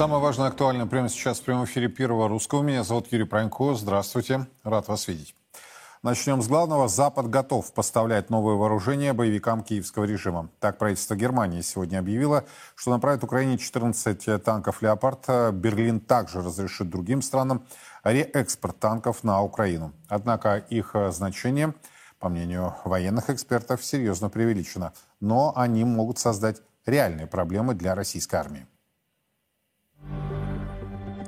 Самое важное актуальное прямо сейчас в прямом эфире Первого Русского. Меня зовут Юрий Пронько. Здравствуйте. Рад вас видеть. Начнем с главного. Запад готов поставлять новое вооружение боевикам киевского режима. Так правительство Германии сегодня объявило, что направит Украине 14 танков «Леопард». Берлин также разрешит другим странам реэкспорт танков на Украину. Однако их значение, по мнению военных экспертов, серьезно преувеличено. Но они могут создать реальные проблемы для российской армии.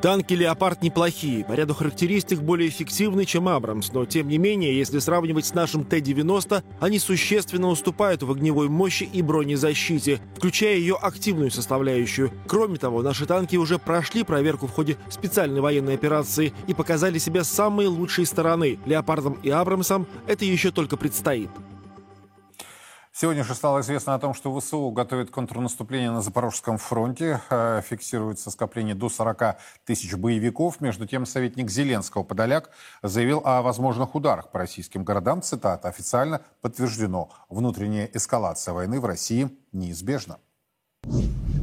Танки «Леопард» неплохие, по ряду характеристик более эффективны, чем «Абрамс», но тем не менее, если сравнивать с нашим Т-90, они существенно уступают в огневой мощи и бронезащите, включая ее активную составляющую. Кроме того, наши танки уже прошли проверку в ходе специальной военной операции и показали себя с самой лучшей стороны. «Леопардом» и «Абрамсом» это еще только предстоит. Сегодня же стало известно о том, что ВСУ готовит контрнаступление на Запорожском фронте. Э, фиксируется скопление до 40 тысяч боевиков. Между тем, советник Зеленского Подоляк заявил о возможных ударах по российским городам. Цитата официально подтверждено. Внутренняя эскалация войны в России неизбежна.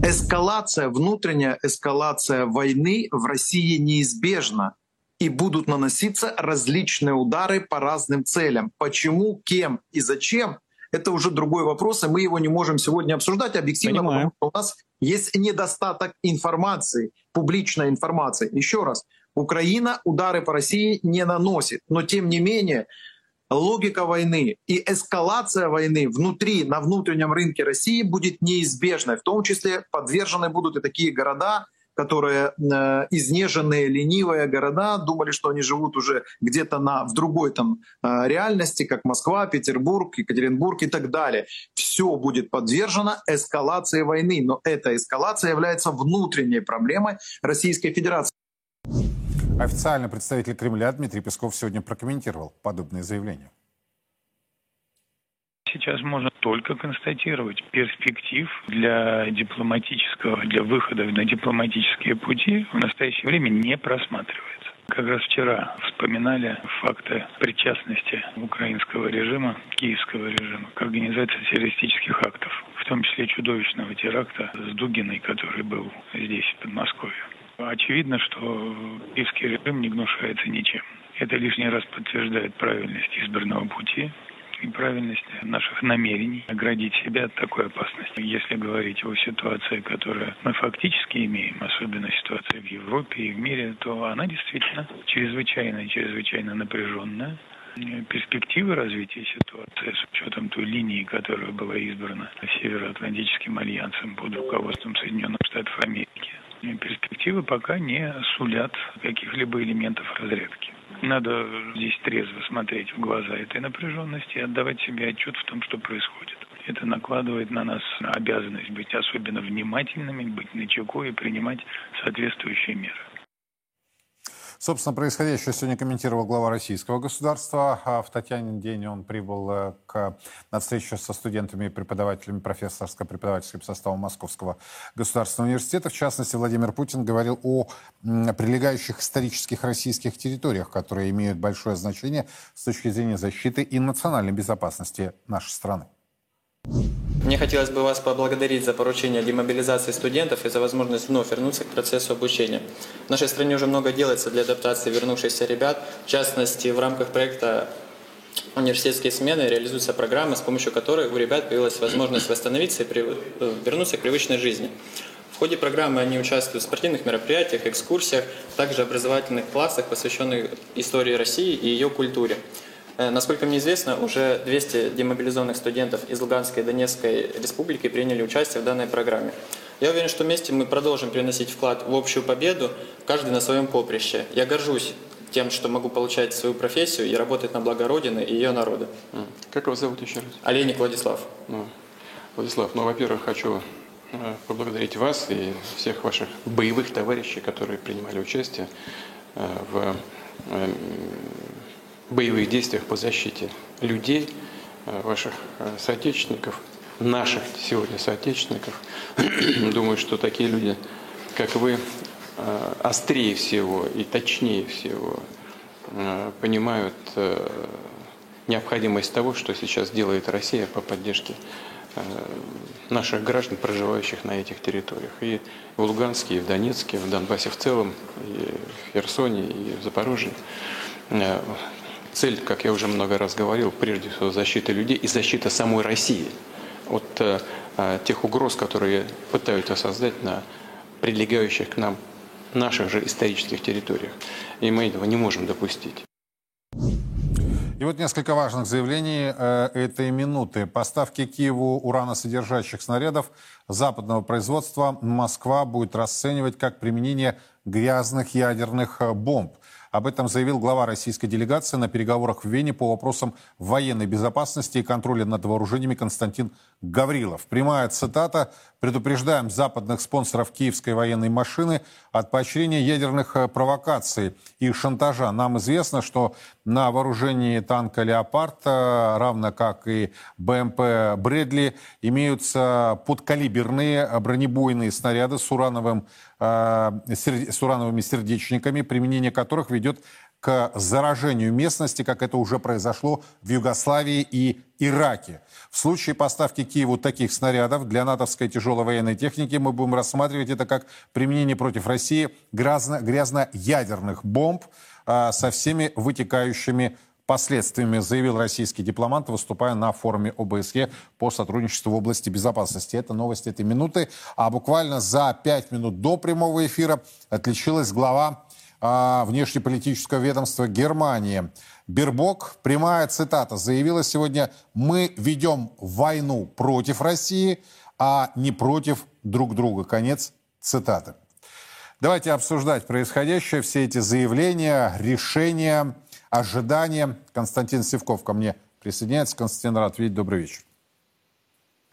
Эскалация, внутренняя эскалация войны в России неизбежна и будут наноситься различные удары по разным целям. Почему, кем и зачем это уже другой вопрос, и мы его не можем сегодня обсуждать объективно, Понимаю. потому что у нас есть недостаток информации, публичной информации. Еще раз, Украина удары по России не наносит, но тем не менее логика войны и эскалация войны внутри, на внутреннем рынке России будет неизбежной. В том числе подвержены будут и такие города, которые э, изнеженные, ленивые города думали, что они живут уже где-то на, в другой там э, реальности, как Москва, Петербург, Екатеринбург и так далее. Все будет подвержено эскалации войны, но эта эскалация является внутренней проблемой Российской Федерации. Официально представитель Кремля Дмитрий Песков сегодня прокомментировал подобные заявления. Сейчас можно только констатировать перспектив для дипломатического, для выхода на дипломатические пути в настоящее время не просматривается. Как раз вчера вспоминали факты причастности украинского режима, киевского режима к организации террористических актов, в том числе чудовищного теракта с Дугиной, который был здесь, в Подмосковье. Очевидно, что киевский режим не гнушается ничем. Это лишний раз подтверждает правильность избранного пути, и правильность наших намерений оградить себя от такой опасности. Если говорить о ситуации, которую мы фактически имеем, особенно ситуация в Европе и в мире, то она действительно чрезвычайно чрезвычайно напряженная. Перспективы развития ситуации с учетом той линии, которая была избрана Североатлантическим альянсом под руководством Соединенных Штатов Америки, перспективы пока не сулят каких-либо элементов разрядки. Надо здесь трезво смотреть в глаза этой напряженности и отдавать себе отчет в том, что происходит. Это накладывает на нас обязанность быть особенно внимательными, быть начеку и принимать соответствующие меры. Собственно, происходящее сегодня комментировал глава российского государства. А в Татьянин день он прибыл э, к, на встречу со студентами и преподавателями профессорско-преподавательским составом Московского государственного университета. В частности, Владимир Путин говорил о прилегающих исторических российских территориях, которые имеют большое значение с точки зрения защиты и национальной безопасности нашей страны. Мне хотелось бы вас поблагодарить за поручение демобилизации студентов и за возможность вновь вернуться к процессу обучения. В нашей стране уже много делается для адаптации вернувшихся ребят. В частности, в рамках проекта университетские смены реализуются программы, с помощью которых у ребят появилась возможность восстановиться и э, вернуться к привычной жизни. В ходе программы они участвуют в спортивных мероприятиях, экскурсиях, также образовательных классах, посвященных истории России и ее культуре. Э, насколько мне известно, уже 200 демобилизованных студентов из Луганской и Донецкой республики приняли участие в данной программе. Я уверен, что вместе мы продолжим приносить вклад в общую победу, каждый на своем поприще. Я горжусь тем, что могу получать свою профессию и работать на благо Родины и ее народа. Как вас зовут еще раз? Олейник Владислав. Ну, Владислав, ну, во-первых, хочу э, поблагодарить вас и всех ваших боевых товарищей, которые принимали участие э, в боевых действиях по защите людей, э, ваших э, соотечественников, наших сегодня соотечественников. Думаю, что такие люди, как вы, э, острее всего и точнее всего понимают необходимость того, что сейчас делает Россия по поддержке наших граждан, проживающих на этих территориях. И в Луганске, и в Донецке, в Донбассе в целом, и в Херсоне, и в Запорожье. Цель, как я уже много раз говорил, прежде всего защита людей и защита самой России от тех угроз, которые пытаются создать на прилегающих к нам наших же исторических территориях. И мы этого не можем допустить. И вот несколько важных заявлений э, этой минуты. Поставки Киеву ураносодержащих снарядов западного производства Москва будет расценивать как применение грязных ядерных э, бомб. Об этом заявил глава российской делегации на переговорах в Вене по вопросам военной безопасности и контроля над вооружениями Константин Гаврилов. Прямая цитата. «Предупреждаем западных спонсоров киевской военной машины от поощрения ядерных э, провокаций и шантажа. Нам известно, что на вооружении танка «Леопард», э, равно как и БМП «Брэдли», имеются подкалиберные бронебойные снаряды с урановым с урановыми сердечниками, применение которых ведет к заражению местности, как это уже произошло в Югославии и Ираке. В случае поставки Киеву таких снарядов для натовской тяжелой военной техники мы будем рассматривать это как применение против России грязно-ядерных бомб э, со всеми вытекающими последствиями, заявил российский дипломат, выступая на форуме ОБСЕ по сотрудничеству в области безопасности. Это новости этой минуты. А буквально за пять минут до прямого эфира отличилась глава а, внешнеполитического ведомства Германии. Бербок, прямая цитата, заявила сегодня, мы ведем войну против России, а не против друг друга. Конец цитаты. Давайте обсуждать происходящее, все эти заявления, решения, ожидания. Константин Севков ко мне присоединяется. Константин, рад видеть. Добрый вечер.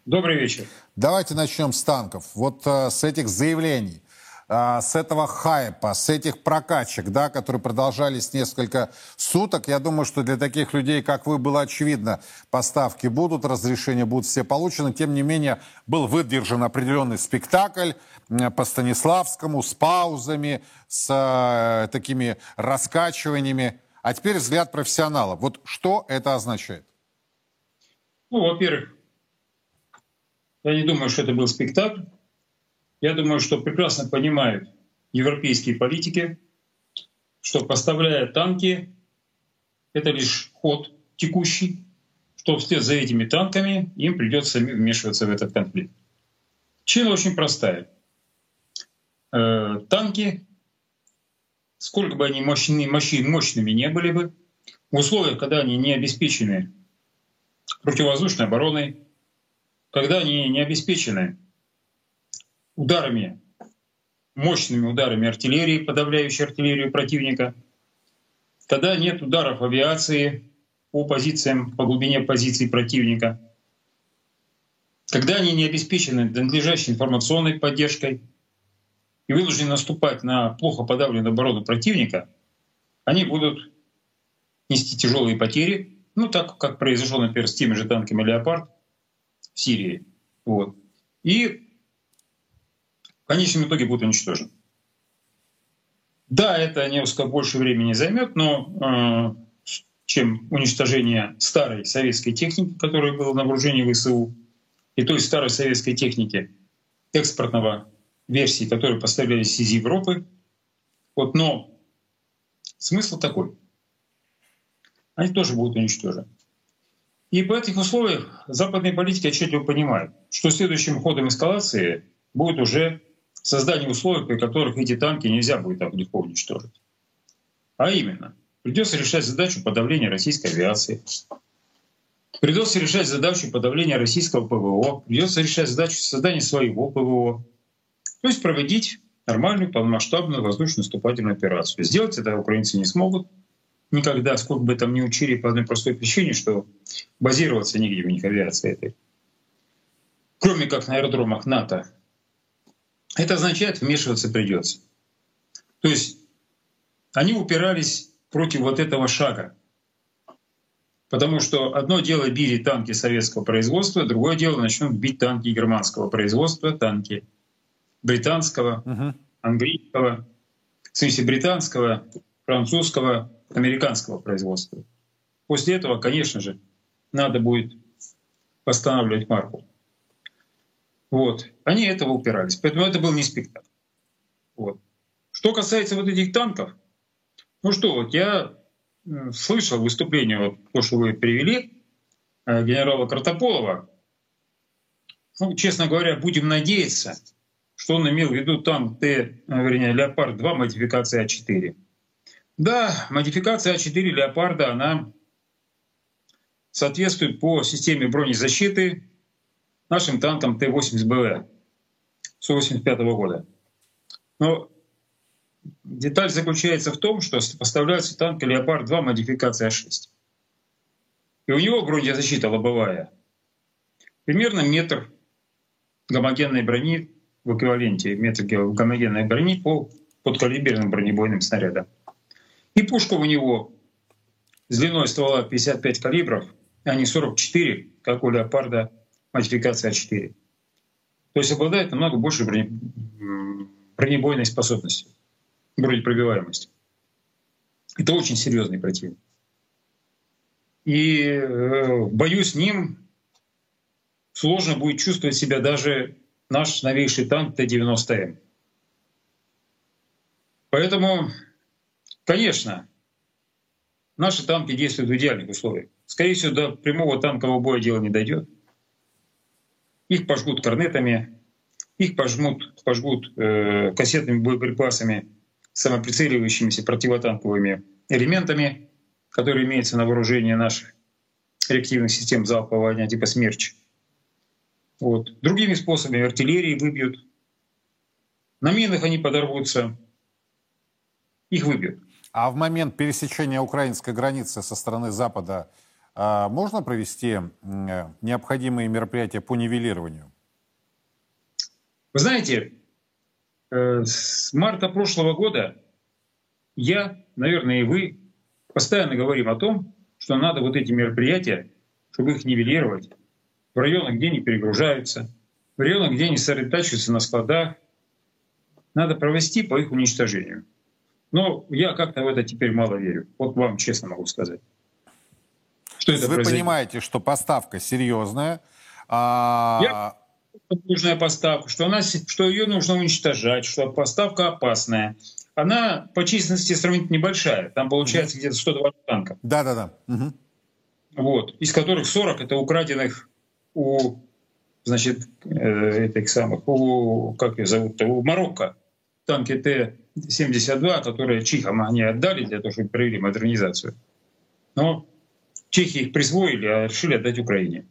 Добрый вечер. Давайте начнем с танков. Вот э, с этих заявлений, э, с этого хайпа, с этих прокачек, да, которые продолжались несколько суток. Я думаю, что для таких людей, как вы, было очевидно, поставки будут, разрешения будут все получены. Тем не менее, был выдержан определенный спектакль э, по Станиславскому с паузами, с э, такими раскачиваниями. А теперь взгляд профессионала. Вот что это означает? Ну, во-первых, я не думаю, что это был спектакль. Я думаю, что прекрасно понимают европейские политики, что поставляя танки, это лишь ход текущий, что вслед за этими танками им придется вмешиваться в этот конфликт. Причина очень простая. Э, танки сколько бы они мощными, мощными не были бы, в условиях, когда они не обеспечены противовоздушной обороной, когда они не обеспечены ударами, мощными ударами артиллерии, подавляющей артиллерию противника, когда нет ударов авиации по позициям, по глубине позиций противника, когда они не обеспечены надлежащей информационной поддержкой — и вынуждены наступать на плохо подавленную оборону противника, они будут нести тяжелые потери, ну так как произошло, например, с теми же танками «Леопард» в Сирии. Вот. И в конечном итоге будут уничтожены. Да, это несколько больше времени займет, но э, чем уничтожение старой советской техники, которая была на вооружении ВСУ, и той старой советской техники экспортного версии, которые поставлялись из Европы. Вот, но смысл такой. Они тоже будут уничтожены. И по этих условиях западные политики отчетливо понимают, что следующим ходом эскалации будет уже создание условий, при которых эти танки нельзя будет так легко уничтожить. А именно, придется решать задачу подавления российской авиации, придется решать задачу подавления российского ПВО, придется решать задачу создания своего ПВО, то есть проводить нормальную полномасштабную воздушную наступательную операцию. Сделать это украинцы не смогут никогда, сколько бы там ни учили по одной простой причине, что базироваться нигде у них авиация этой. Кроме как на аэродромах НАТО. Это означает, вмешиваться придется. То есть они упирались против вот этого шага. Потому что одно дело били танки советского производства, другое дело начнут бить танки германского производства, танки британского, uh-huh. английского, в смысле британского, французского, американского производства. После этого, конечно же, надо будет восстанавливать марку. Вот. Они этого упирались. Поэтому это был не спектакль. Вот. Что касается вот этих танков, ну что, вот я слышал выступление, вот то, что вы привели, э, генерала Картополова. Ну, честно говоря, будем надеяться, что он имел в виду танк Т, э, вернее, Леопард-2 модификация А4. Да, модификация А4 Леопарда, она соответствует по системе бронезащиты нашим танкам Т-80БВ с 85 года. Но деталь заключается в том, что поставляется танк «Леопард-2» модификация А6. И у него бронезащита лобовая. Примерно метр гомогенной брони в эквиваленте метр гомогенной брони по подкалиберным бронебойным снарядам. И пушка у него с длиной ствола 55 калибров, а не 44, как у «Леопарда» модификация А4. То есть обладает намного больше броне... бронебойной способностью, бронепробиваемости. Это очень серьезный противник. И э, в бою с ним сложно будет чувствовать себя даже наш новейший танк Т-90М. Поэтому, конечно, наши танки действуют в идеальных условиях. Скорее всего, до прямого танкового боя дело не дойдет. Их пожгут корнетами, их пожмут, пожгут э, кассетными боеприпасами, самоприцеливающимися противотанковыми элементами, которые имеются на вооружении наших реактивных систем залпового огня типа «Смерч». Вот. Другими способами артиллерии выбьют. На минах они подорвутся. Их выбьют. А в момент пересечения украинской границы со стороны Запада а можно провести необходимые мероприятия по нивелированию? Вы знаете, э, с марта прошлого года я, наверное, и вы постоянно говорим о том, что надо вот эти мероприятия, чтобы их нивелировать, в районах, где они перегружаются, в районах, где они сосредотачиваются на складах, надо провести по их уничтожению. Но я как-то в это теперь мало верю. Вот вам честно могу сказать. Что это Вы произойдет? понимаете, что поставка серьезная. А... Я нужная поставка, что, она, что ее нужно уничтожать, что поставка опасная. Она по численности сравнительно небольшая. Там получается где-то 120 танков. Да-да-да. Угу. Вот. Из которых 40 это украденных у значит, э, этих самых, у, как ее зовут у Марокко. Танки Т-72, которые Чихам они отдали для того, чтобы провели модернизацию. Но Чехи их присвоили, а решили отдать Украине.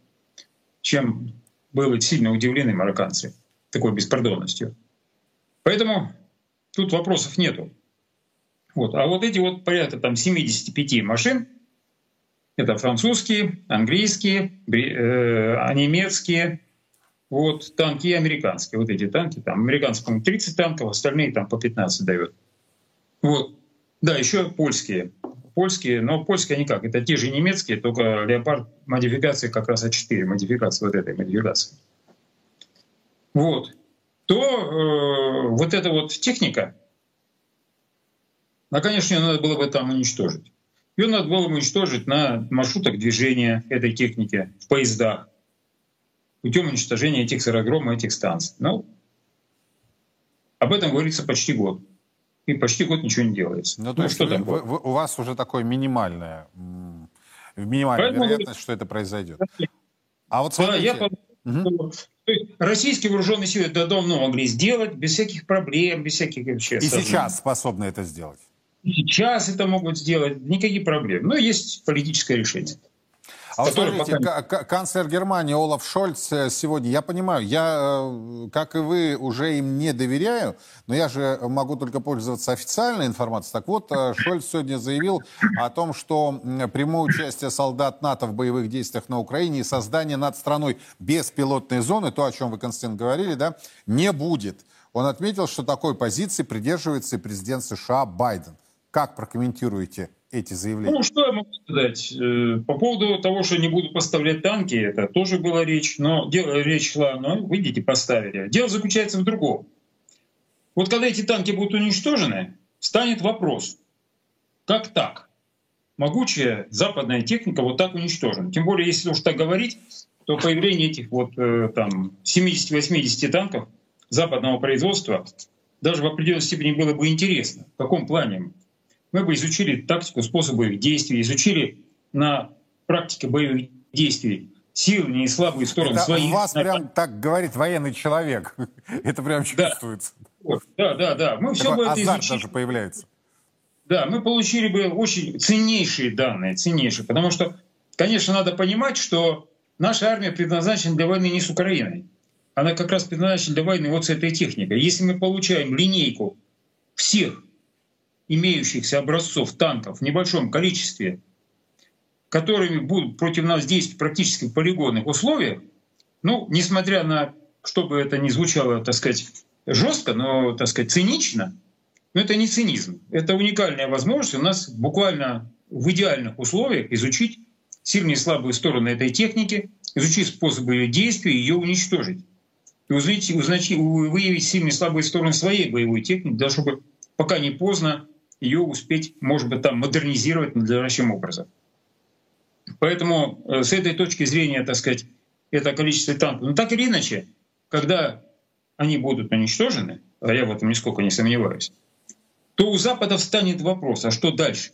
Чем были сильно удивлены марокканцы такой беспардонностью. Поэтому тут вопросов нету. Вот. А вот эти вот порядка там 75 машин, это французские, английские, э, немецкие, вот танки американские. Вот эти танки, там американцы, по 30 танков, остальные там по 15 дают. Вот. Да, еще польские польские, но польские они как? Это те же немецкие, только Леопард модификации как раз А4, модификация вот этой модификации. Вот. То э, вот эта вот техника, а, конечно, ее надо было бы там уничтожить. Ее надо было бы уничтожить на маршрутах движения этой техники в поездах путем уничтожения этих аэродромов, этих станций. Ну, об этом говорится почти год и почти год ничего не делается. Ну, то ну, есть что вы, там вы, вы, у вас уже такое минимальное, минимальная Поэтому вероятность, что это произойдет. А вот смотрите... Да, я угу. Российские вооруженные силы это давно могли сделать без всяких проблем, без всяких вообще. И сейчас способны это сделать. Сейчас это могут сделать, никаких проблем. Но есть политическое решение. А вот смотрите, пока... канцлер Германии Олаф Шольц э, сегодня, я понимаю, я, э, как и вы, уже им не доверяю, но я же могу только пользоваться официальной информацией. Так вот, э, Шольц сегодня заявил о том, что прямое участие солдат НАТО в боевых действиях на Украине и создание над страной беспилотной зоны, то, о чем вы, Константин, говорили, да, не будет. Он отметил, что такой позиции придерживается и президент США Байден. Как прокомментируете эти заявления? Ну, что я могу сказать? Э, по поводу того, что не буду поставлять танки, это тоже была речь, но дело, речь шла, ну, вы идите поставили. Дело заключается в другом. Вот когда эти танки будут уничтожены, станет вопрос, как так? Могучая западная техника вот так уничтожена. Тем более, если уж так говорить, то появление этих вот э, там 70-80 танков западного производства даже в определенной степени было бы интересно. В каком плане? Мы бы изучили тактику, способы их действий, изучили на практике боевых действий сильные и слабые стороны Это своих. у вас прям так говорит военный человек. Это прям чувствуется. Да, да, да. Мы все Такой бы это изучили. даже появляется. Да, мы получили бы очень ценнейшие данные, ценнейшие. Потому что, конечно, надо понимать, что наша армия предназначена для войны не с Украиной. Она как раз предназначена для войны вот с этой техникой. Если мы получаем линейку всех имеющихся образцов танков в небольшом количестве, которыми будут против нас действовать практически в полигонных условиях, ну, несмотря на, чтобы это не звучало, так сказать, жестко, но, так сказать, цинично, но это не цинизм. Это уникальная возможность у нас буквально в идеальных условиях изучить сильные и слабые стороны этой техники, изучить способы ее действия и ее уничтожить. И узнать, узнать, выявить сильные и слабые стороны своей боевой техники, даже чтобы пока не поздно ее успеть, может быть, там модернизировать надлежащим образом. Поэтому э, с этой точки зрения, так сказать, это количество танков. Но так или иначе, когда они будут уничтожены, а я в этом нисколько не сомневаюсь, то у Запада встанет вопрос, а что дальше?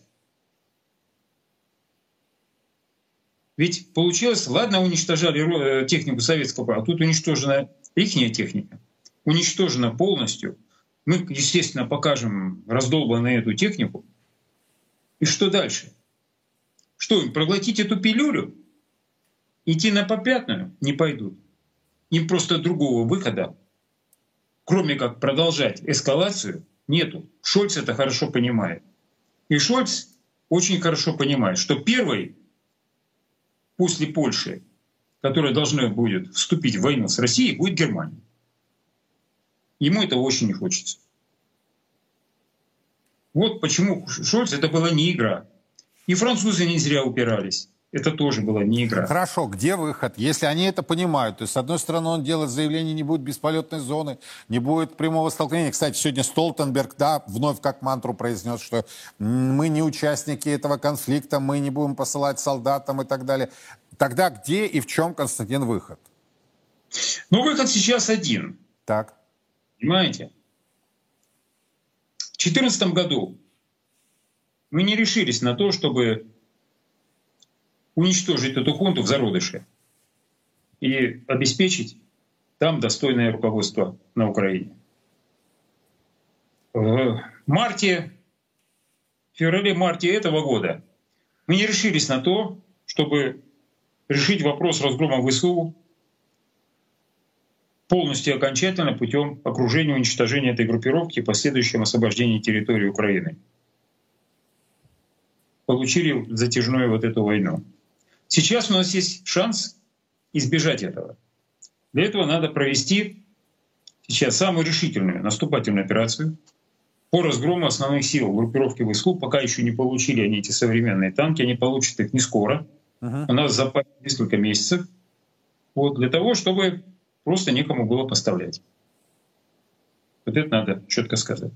Ведь получилось, ладно, уничтожали э, технику советского, а тут уничтожена их техника, уничтожена полностью. Мы, естественно, покажем раздолбанную эту технику. И что дальше? Что им, проглотить эту пилюлю? Идти на попятную? Не пойдут. Им просто другого выхода, кроме как продолжать эскалацию, нету. Шольц это хорошо понимает. И Шольц очень хорошо понимает, что первый после Польши, которая должна будет вступить в войну с Россией, будет Германия. Ему этого очень не хочется. Вот почему Шольц это была не игра. И французы не зря упирались. Это тоже была не игра. Хорошо, где выход? Если они это понимают, то есть, с одной стороны, он делает заявление, не будет бесполетной зоны, не будет прямого столкновения. Кстати, сегодня Столтенберг, да, вновь как мантру произнес, что мы не участники этого конфликта, мы не будем посылать солдатам и так далее. Тогда где и в чем, Константин, выход? Ну, выход сейчас один. Так. Понимаете? В 2014 году мы не решились на то, чтобы уничтожить эту хунту в зародыше и обеспечить там достойное руководство на Украине. В марте, феврале-марте этого года мы не решились на то, чтобы решить вопрос разгрома ВСУ полностью и окончательно путем окружения и уничтожения этой группировки и последующем освобождении территории Украины. Получили затяжную вот эту войну. Сейчас у нас есть шанс избежать этого. Для этого надо провести сейчас самую решительную наступательную операцию по разгрому основных сил группировки ВСУ. Пока еще не получили они эти современные танки, они получат их не скоро. Uh-huh. У нас в запасе несколько месяцев. Вот, для того, чтобы просто некому было поставлять. Вот это надо четко сказать.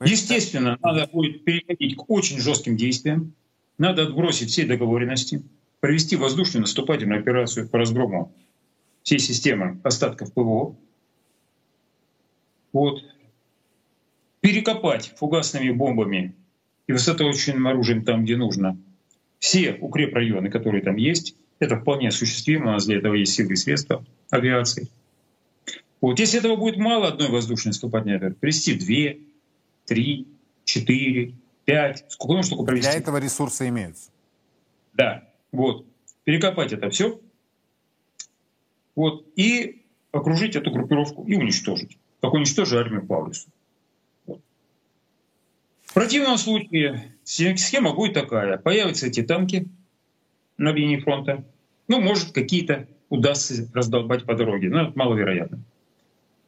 Естественно, надо будет переходить к очень жестким действиям. Надо отбросить все договоренности, провести воздушную наступательную операцию по разгрому всей системы остатков ПВО. Вот. Перекопать фугасными бомбами и высотоочным оружием там, где нужно, все укрепрайоны, которые там есть. Это вполне осуществимо, у нас для этого есть силы и средства авиации. Вот. Если этого будет мало одной воздушной наступательной операции, привести две, три, четыре, пять, сколько нужно только провести. Для этого ресурсы имеются. Да, вот. Перекопать это все, вот, и окружить эту группировку и уничтожить. Как уничтожить армию Паулюса. Вот. В противном случае схема будет такая. Появятся эти танки на линии фронта. Ну, может, какие-то удастся раздолбать по дороге, но это маловероятно.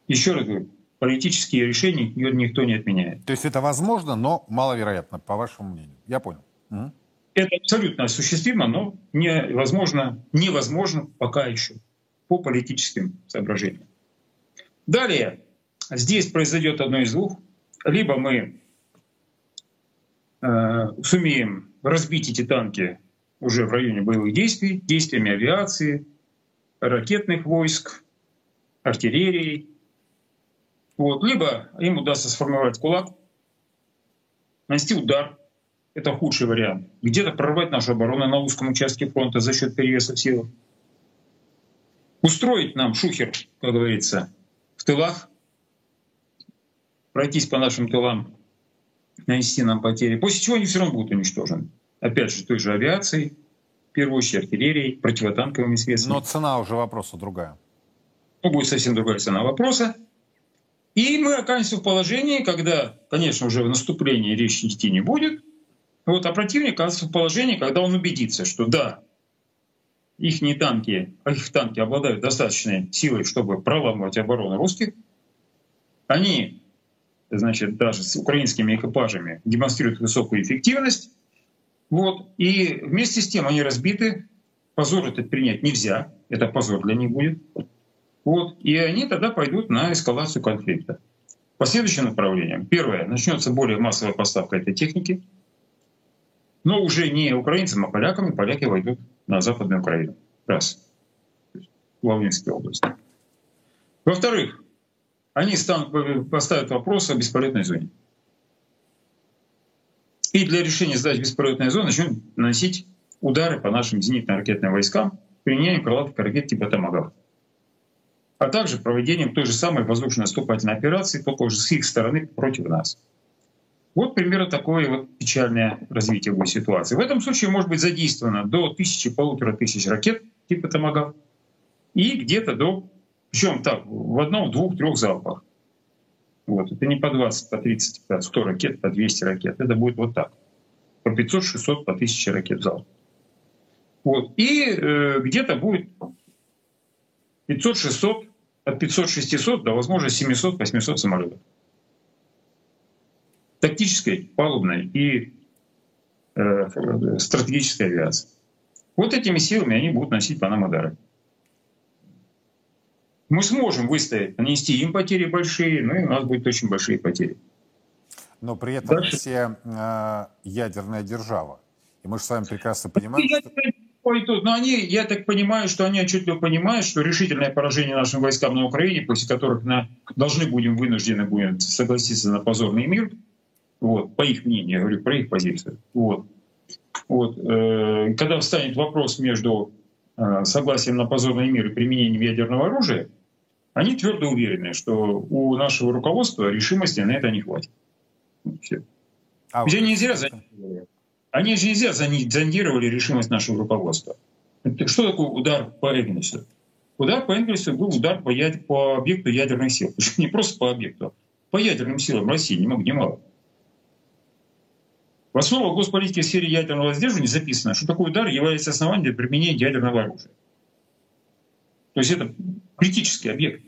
Еще раз говорю, политические решения никто не отменяет. То есть это возможно, но маловероятно, по вашему мнению. Я понял. Угу. Это абсолютно осуществимо, но невозможно, невозможно пока еще по политическим соображениям. Далее, здесь произойдет одно из двух. Либо мы э, сумеем разбить эти танки уже в районе боевых действий, действиями авиации, ракетных войск, артиллерии. Вот. Либо им удастся сформировать кулак, нанести удар, это худший вариант, где-то прорвать нашу оборону на узком участке фронта за счет перевеса сил, устроить нам шухер, как говорится, в тылах, пройтись по нашим тылам, нанести нам потери, после чего они все равно будут уничтожены. Опять же, той же авиацией, в первую очередь артиллерией, противотанковыми средствами. Но цена уже вопроса другая. Ну, будет совсем другая цена вопроса. И мы окажемся в положении, когда, конечно, уже в наступлении речи идти не будет, вот, а противник окажется в положении, когда он убедится, что да, их не танки, а их танки обладают достаточной силой, чтобы проламывать оборону русских. Они, значит, даже с украинскими экипажами демонстрируют высокую эффективность. Вот. И вместе с тем они разбиты. Позор этот принять нельзя. Это позор для них будет. Вот. И они тогда пойдут на эскалацию конфликта. По следующим направлениям. Первое. Начнется более массовая поставка этой техники. Но уже не украинцам, а полякам. И поляки войдут на Западную Украину. Раз. В Волынской области. Во-вторых, они станут, поставят вопрос о бесполетной зоне. И для решения задачи бесполетной зоны начнут наносить удары по нашим зенитно-ракетным войскам применением крылатых ракет типа «Томагавк». А также проведением той же самой воздушно-наступательной операции, только уже с их стороны против нас. Вот примерно такое вот печальное развитие будет ситуации. В этом случае может быть задействовано до тысячи, полутора тысяч ракет типа «Томагав» и где-то до, причем так, в одном, двух, трех залпах. Вот. Это не по 20, по 30, по 100 ракет, по 200 ракет. Это будет вот так. По 500, 600, по 1000 ракет в залп. Вот. И э, где-то будет 500, 600, от 500, 600 до, возможно, 700, 800 самолетов тактической, палубной и э, стратегической авиации. Вот этими силами они будут носить по нам удары. Мы сможем выстоять, нанести им потери большие, но и у нас будут очень большие потери. Но при этом Дальше. Россия э, ядерная держава. И мы же с вами прекрасно понимаем, я что... Пойдут. Но они, я так понимаю, что они отчетливо понимают, что решительное поражение нашим войскам на Украине, после которых на, должны будем вынуждены будем согласиться на позорный мир, вот, по их мнению, я говорю про их позицию. Вот. Вот. Э, когда встанет вопрос между э, согласием на позорный мир и применением ядерного оружия, они твердо уверены, что у нашего руководства решимости на это не хватит. Все. А Ведь они не зря зондировали. Они же не зря зондировали решимость нашего руководства. Что такое удар по Энгельсу? Удар по Энгельсу был удар по, яд... по объекту ядерных сил. Не просто по объекту, по ядерным силам России, ни много ни мало. В основу госполитики в сфере ядерного сдерживания записано, что такой удар является основанием для применения ядерного оружия. То есть это критический объект.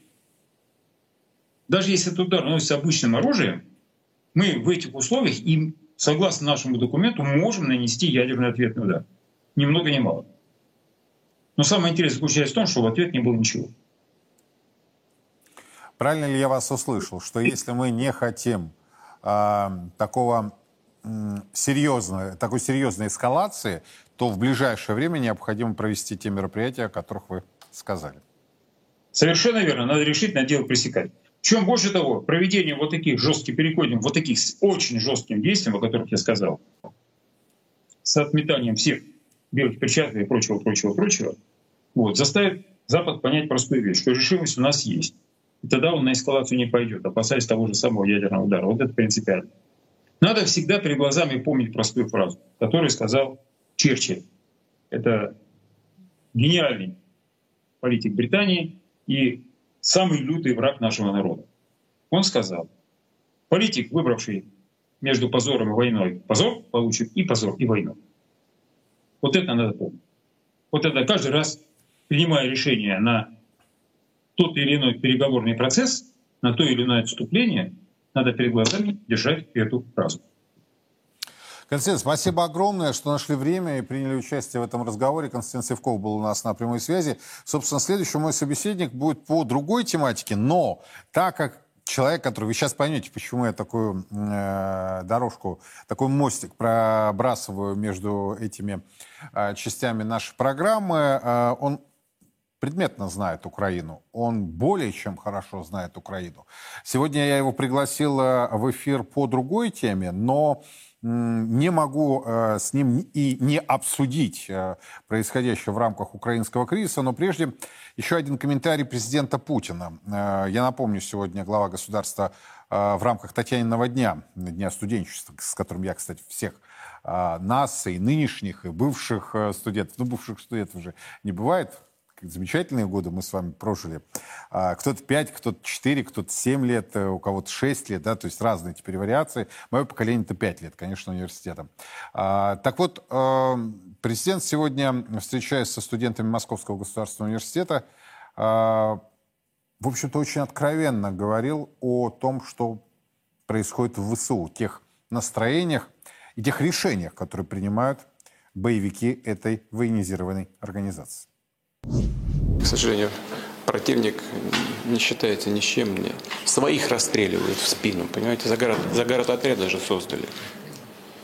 Даже если этот удар наносится обычным оружием, мы в этих условиях им, согласно нашему документу, можем нанести ядерный ответный удар. Ни много ни мало. Но самое интересное заключается в том, что в ответ не было ничего. Правильно ли я вас услышал, что если мы не хотим э, такого серьезной, такой серьезной эскалации, то в ближайшее время необходимо провести те мероприятия, о которых вы сказали. Совершенно верно. Надо решительно дело пресекать. Чем больше того, проведение вот таких жестких, переходим вот таких очень жестким действиям, о которых я сказал, с отметанием всех белых перчаток и прочего, прочего, прочего, вот, заставит Запад понять простую вещь, что решимость у нас есть. И тогда он на эскалацию не пойдет, опасаясь того же самого ядерного удара. Вот это принципиально. Надо всегда перед глазами помнить простую фразу, которую сказал Черчилль. Это гениальный политик Британии и самый лютый враг нашего народа. Он сказал, политик, выбравший между позором и войной, позор получит и позор, и войну. Вот это надо помнить. Вот это каждый раз, принимая решение на тот или иной переговорный процесс, на то или иное отступление, надо перед глазами держать эту фразу. Константин, спасибо огромное, что нашли время и приняли участие в этом разговоре. Константин Севков был у нас на прямой связи. Собственно, следующий мой собеседник будет по другой тематике, но так как человек, который... Вы сейчас поймете, почему я такую э, дорожку, такой мостик пробрасываю между этими э, частями нашей программы. Э, он предметно знает Украину. Он более чем хорошо знает Украину. Сегодня я его пригласил в эфир по другой теме, но не могу э, с ним и не обсудить э, происходящее в рамках украинского кризиса. Но прежде еще один комментарий президента Путина. Э, я напомню, сегодня глава государства в рамках Татьяниного дня, Дня студенчества, с которым я, кстати, всех нас, и нынешних, и бывших студентов, ну, бывших студентов уже не бывает, замечательные годы мы с вами прожили. А, кто-то 5, кто-то 4, кто-то 7 лет, э, у кого-то 6 лет, да, то есть разные теперь вариации. Мое поколение это 5 лет, конечно, университетом. А, так вот, э, президент сегодня, встречаясь со студентами Московского государственного университета, а, в общем-то, очень откровенно говорил о том, что происходит в ВСУ, тех настроениях и тех решениях, которые принимают боевики этой военизированной организации. К сожалению, противник не считается ни с чем. Мне. Своих расстреливают в спину, понимаете, за город, отряд даже создали.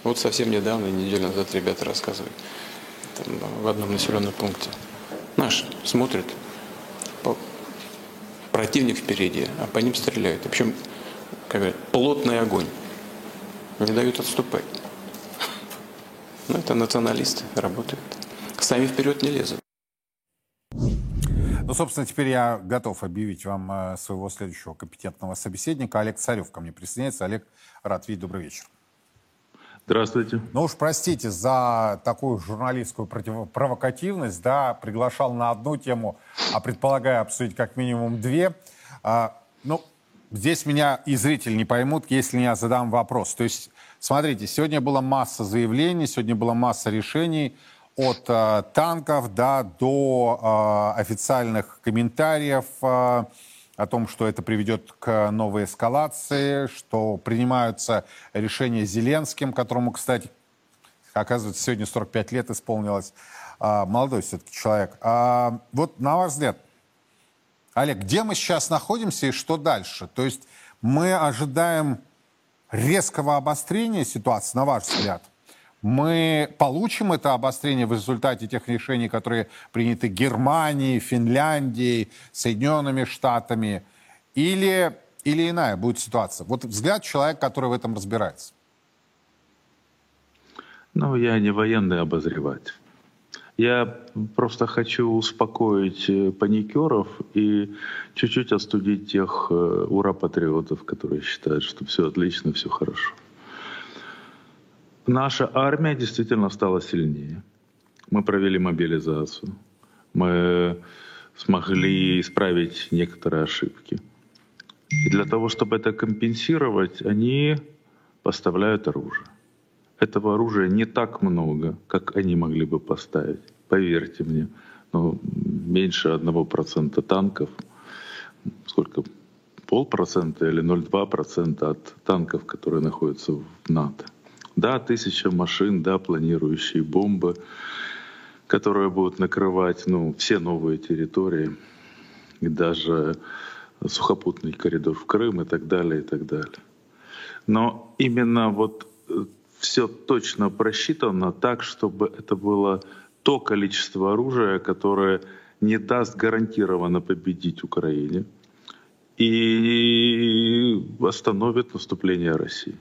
Вот совсем недавно, неделю назад ребята рассказывали, там, в одном населенном пункте. Наш смотрит, противник впереди, а по ним стреляют. В общем, как говорят, плотный огонь. Не дают отступать. Ну, это националисты работают. Сами вперед не лезут. Ну, собственно, теперь я готов объявить вам э, своего следующего компетентного собеседника. Олег Царев ко мне присоединяется. Олег, рад видеть. Добрый вечер. Здравствуйте. Ну уж простите за такую журналистскую провокативность, да, приглашал на одну тему, а предполагаю обсудить как минимум две. А, ну, здесь меня и зрители не поймут, если я задам вопрос. То есть, смотрите, сегодня была масса заявлений, сегодня была масса решений, от э, танков да, до э, официальных комментариев э, о том, что это приведет к новой эскалации, что принимаются решения Зеленским, которому, кстати, оказывается, сегодня 45 лет исполнилось. Э, молодой все-таки человек. А, вот на ваш взгляд, Олег, где мы сейчас находимся и что дальше? То есть мы ожидаем резкого обострения ситуации, на ваш взгляд? Мы получим это обострение в результате тех решений, которые приняты Германией, Финляндией, Соединенными Штатами, или, или иная будет ситуация? Вот взгляд человека, который в этом разбирается. Ну, я не военный обозреватель. Я просто хочу успокоить э, паникеров и чуть-чуть остудить тех э, ура-патриотов, которые считают, что все отлично, все хорошо наша армия действительно стала сильнее. Мы провели мобилизацию. Мы смогли исправить некоторые ошибки. И для того, чтобы это компенсировать, они поставляют оружие. Этого оружия не так много, как они могли бы поставить. Поверьте мне, ну, меньше одного процента танков, сколько, полпроцента или 0,2% от танков, которые находятся в НАТО. Да, тысяча машин, да, планирующие бомбы, которые будут накрывать ну, все новые территории, и даже сухопутный коридор в Крым и так далее, и так далее. Но именно вот э, все точно просчитано так, чтобы это было то количество оружия, которое не даст гарантированно победить Украине и остановит наступление России.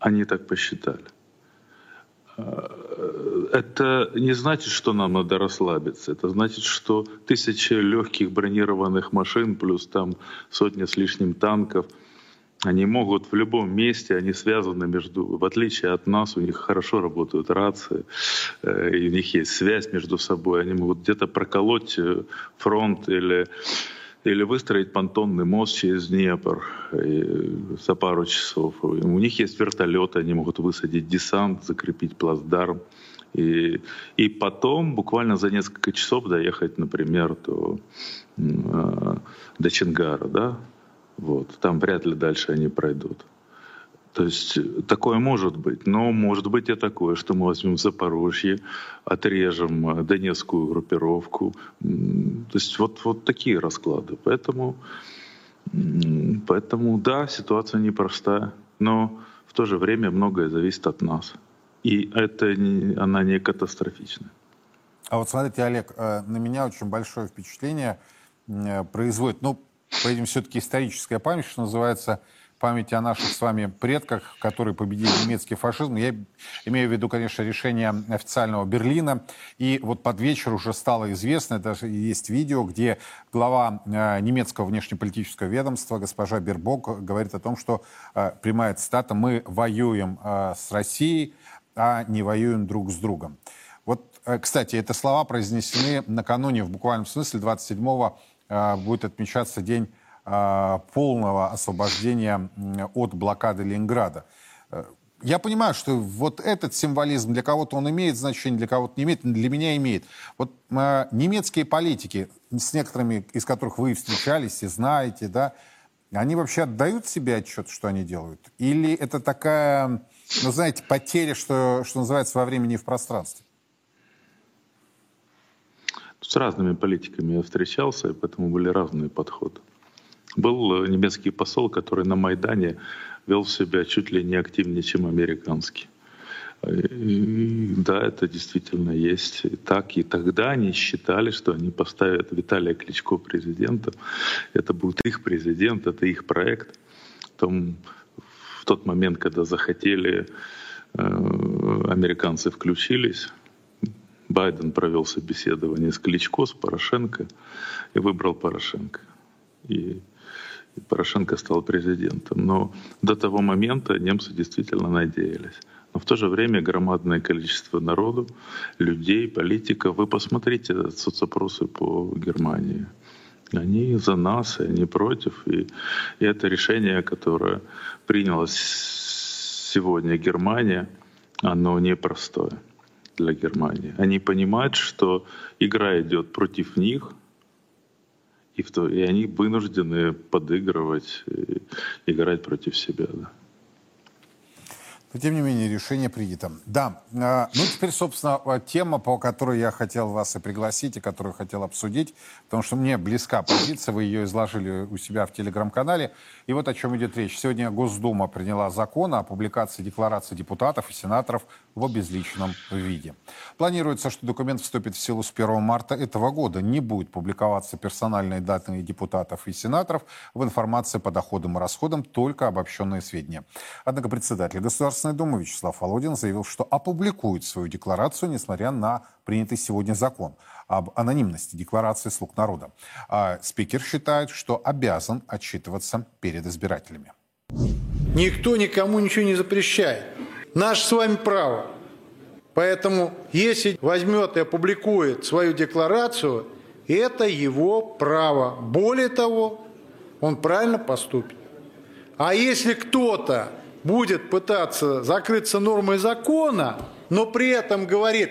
Они так посчитали. Это не значит, что нам надо расслабиться. Это значит, что тысячи легких бронированных машин плюс там сотня с лишним танков, они могут в любом месте, они связаны между, в отличие от нас, у них хорошо работают рации, э, и у них есть связь между собой, они могут где-то проколоть э, фронт или или выстроить понтонный мост через Днепр за пару часов. У них есть вертолеты, они могут высадить десант, закрепить плацдарм. И, и потом буквально за несколько часов доехать, например, до, э, до Чингара, да, вот, там вряд ли дальше они пройдут. То есть такое может быть, но может быть и такое, что мы возьмем Запорожье, отрежем э, Донецкую группировку. То есть вот, вот такие расклады. Поэтому Поэтому да, ситуация непростая, но в то же время многое зависит от нас. И это не, она не катастрофичная. А вот смотрите, Олег, э, на меня очень большое впечатление э, производит, ну, поедем все-таки историческая память, что называется, памяти о наших с вами предках, которые победили немецкий фашизм. Я имею в виду, конечно, решение официального Берлина. И вот под вечер уже стало известно, даже есть видео, где глава э, немецкого внешнеполитического ведомства, госпожа Бербок, говорит о том, что, э, прямая цитата, мы воюем э, с Россией, а не воюем друг с другом. Вот, кстати, это слова произнесены накануне, в буквальном смысле, 27-го э, будет отмечаться день полного освобождения от блокады Ленинграда. Э, я понимаю, что вот этот символизм для кого-то он имеет значение, для кого-то не имеет, для меня имеет. Вот э, немецкие политики, с некоторыми из которых вы встречались и знаете, да, они вообще отдают себе отчет, что они делают? Или это такая, ну, знаете, потеря, что, что называется, во времени и в пространстве? С разными политиками я встречался, и поэтому были разные подходы. Был э, немецкий посол, который на Майдане вел себя чуть ли не активнее, чем американский. И, да, это действительно есть так. И тогда они считали, что они поставят Виталия Кличко президентом. Это будет их президент, это их проект. Там, в тот момент, когда захотели, э, американцы включились. Байден провел собеседование с Кличко, с Порошенко и выбрал Порошенко. И Порошенко стал президентом. Но до того момента немцы действительно надеялись. Но в то же время громадное количество народу, людей, политиков. Вы посмотрите соцопросы по Германии. Они за нас, и они против. И, и это решение, которое принялось сегодня Германия, оно непростое для Германии. Они понимают, что игра идет против них, и, в и они вынуждены подыгрывать, играть против себя. Да. Но, тем не менее, решение принято. Да, э, ну теперь, собственно, тема, по которой я хотел вас и пригласить, и которую хотел обсудить, потому что мне близка позиция, вы ее изложили у себя в телеграм-канале. И вот о чем идет речь. Сегодня Госдума приняла закон о публикации деклараций депутатов и сенаторов в обезличенном виде. Планируется, что документ вступит в силу с 1 марта этого года. Не будет публиковаться персональные данные депутатов и сенаторов в информации по доходам и расходам, только обобщенные сведения. Однако председатель Государственной Думы Вячеслав Володин заявил, что опубликует свою декларацию, несмотря на принятый сегодня закон об анонимности декларации слуг народа. А спикер считает, что обязан отчитываться перед избирателями. Никто никому ничего не запрещает. Наше с вами право. Поэтому, если возьмет и опубликует свою декларацию, это его право. Более того, он правильно поступит. А если кто-то будет пытаться закрыться нормой закона, но при этом говорит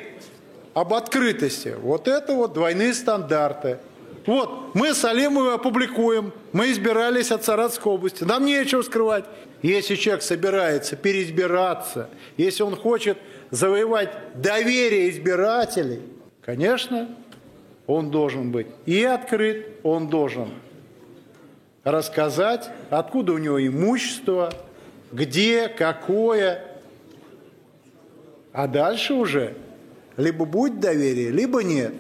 об открытости, вот это вот двойные стандарты. Вот, мы с Алимовой опубликуем, мы избирались от Саратовской области, нам нечего скрывать. Если человек собирается переизбираться, если он хочет завоевать доверие избирателей, конечно, он должен быть и открыт, он должен рассказать, откуда у него имущество, где, какое. А дальше уже либо будет доверие, либо нет.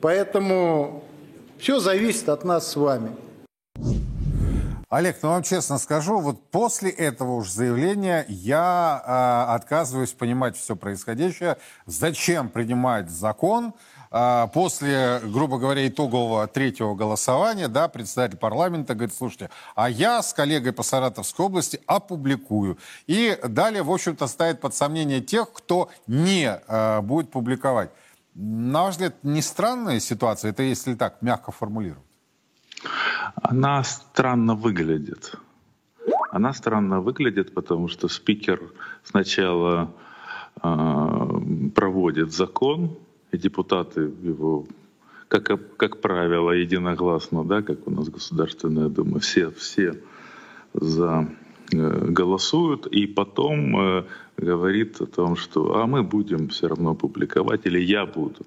Поэтому все зависит от нас с вами. Олег, ну вам честно скажу, вот после этого уж заявления я э, отказываюсь понимать все происходящее. Зачем принимать закон? Э, после, грубо говоря, итогового третьего голосования, да, председатель парламента говорит, слушайте, а я с коллегой по Саратовской области опубликую. И далее, в общем-то, ставит под сомнение тех, кто не э, будет публиковать. На ваш взгляд, не странная ситуация, это если так мягко формулировать? Она странно выглядит. Она странно выглядит, потому что спикер сначала э, проводит закон, и депутаты его, как, как правило, единогласно, да, как у нас Государственная Дума, все, все за голосуют, и потом э, говорит о том, что а мы будем все равно публиковать, или я буду.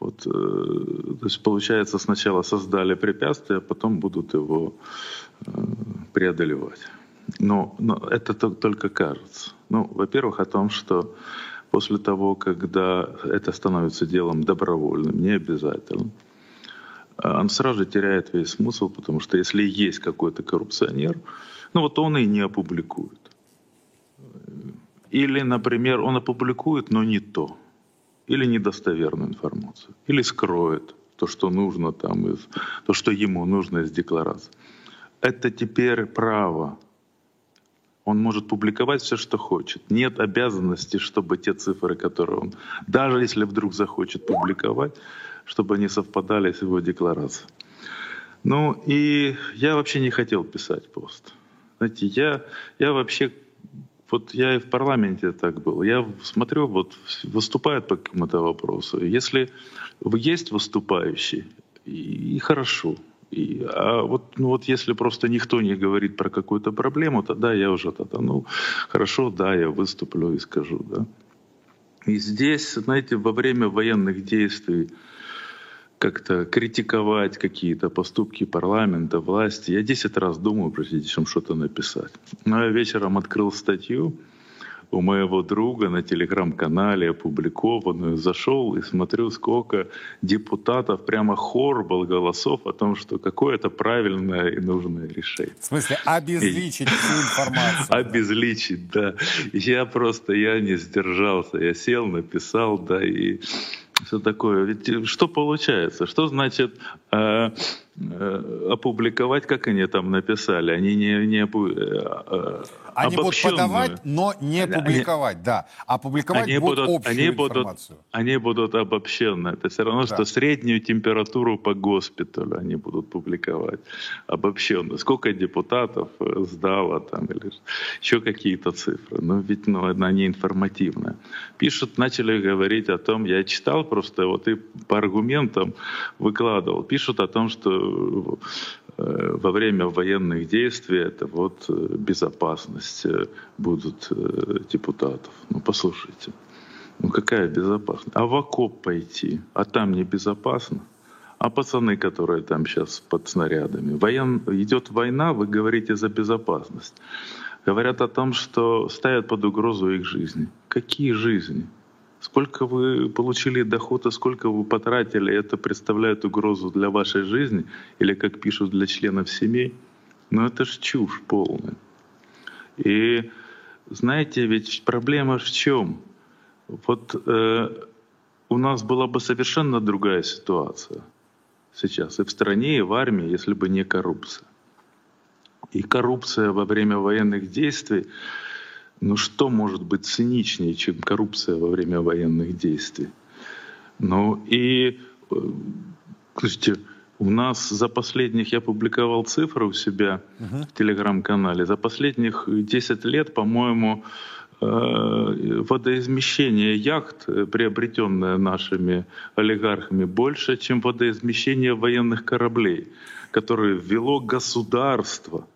Вот, э, то есть, получается, сначала создали препятствие, а потом будут его э, преодолевать. Но, но это только кажется. Ну, во-первых, о том, что после того, когда это становится делом добровольным, не обязательным, он сразу же теряет весь смысл, потому что если есть какой-то коррупционер, ну вот он и не опубликует. Или, например, он опубликует, но не то. Или недостоверную информацию. Или скроет то, что нужно там, из, то, что ему нужно из декларации. Это теперь право. Он может публиковать все, что хочет. Нет обязанности, чтобы те цифры, которые он, даже если вдруг захочет публиковать, чтобы они совпадали с его декларацией. Ну и я вообще не хотел писать пост. Знаете, я, я вообще вот я и в парламенте так был. Я смотрю, вот выступают по какому-то вопросу. Если есть выступающий, и, хорошо. И, а вот, ну вот если просто никто не говорит про какую-то проблему, тогда я уже тогда, ну, хорошо, да, я выступлю и скажу, да. И здесь, знаете, во время военных действий как-то критиковать какие-то поступки парламента, власти. Я 10 раз думаю, прежде чем что-то написать. Но ну, я вечером открыл статью у моего друга на телеграм-канале опубликованную, зашел и смотрю, сколько депутатов, прямо хор был голосов о том, что какое-то правильное и нужное решение. В смысле, обезличить всю информацию? Обезличить, да. Я просто, я не сдержался, я сел, написал, да, и все такое. Ведь э, что получается? Что значит э, опубликовать, как они там написали? Они не, не э, они будут подавать, но не публиковать, они, да. А публиковать они будут, будут общую они информацию. Будут, они будут обобщенно. Это все равно, да. что среднюю температуру по госпиталю они будут публиковать обобщенно. Сколько депутатов э, сдало там или еще какие-то цифры. Ну ведь ну, она не информативная. Пишут, начали говорить о том, я читал просто вот и по аргументам выкладывал. Пишут о том, что Э, во время военных действий это вот э, безопасность э, будут депутатов. Ну послушайте, ну какая безопасность? А в окоп пойти, а там небезопасно? А пацаны, которые там сейчас под снарядами? Воен... Идет война, вы говорите за безопасность. Говорят о том, что ставят под угрозу их жизни. Какие жизни? Сколько вы получили дохода, сколько вы потратили, это представляет угрозу для вашей жизни или, как пишут, для членов семей. Но это ж чушь полная. И знаете, ведь проблема в чем? Вот э, у нас была бы совершенно другая ситуация сейчас и в стране, и в армии, если бы не коррупция. И коррупция во время военных действий ну что может быть циничнее, чем коррупция во время военных действий? Ну и, э, слушайте, у нас за последних, я публиковал цифры у себя uh-huh. в телеграм-канале, за последних 10 лет, по-моему, э, водоизмещение яхт, э, приобретенное нашими олигархами, больше, чем водоизмещение военных кораблей, которые ввело государство.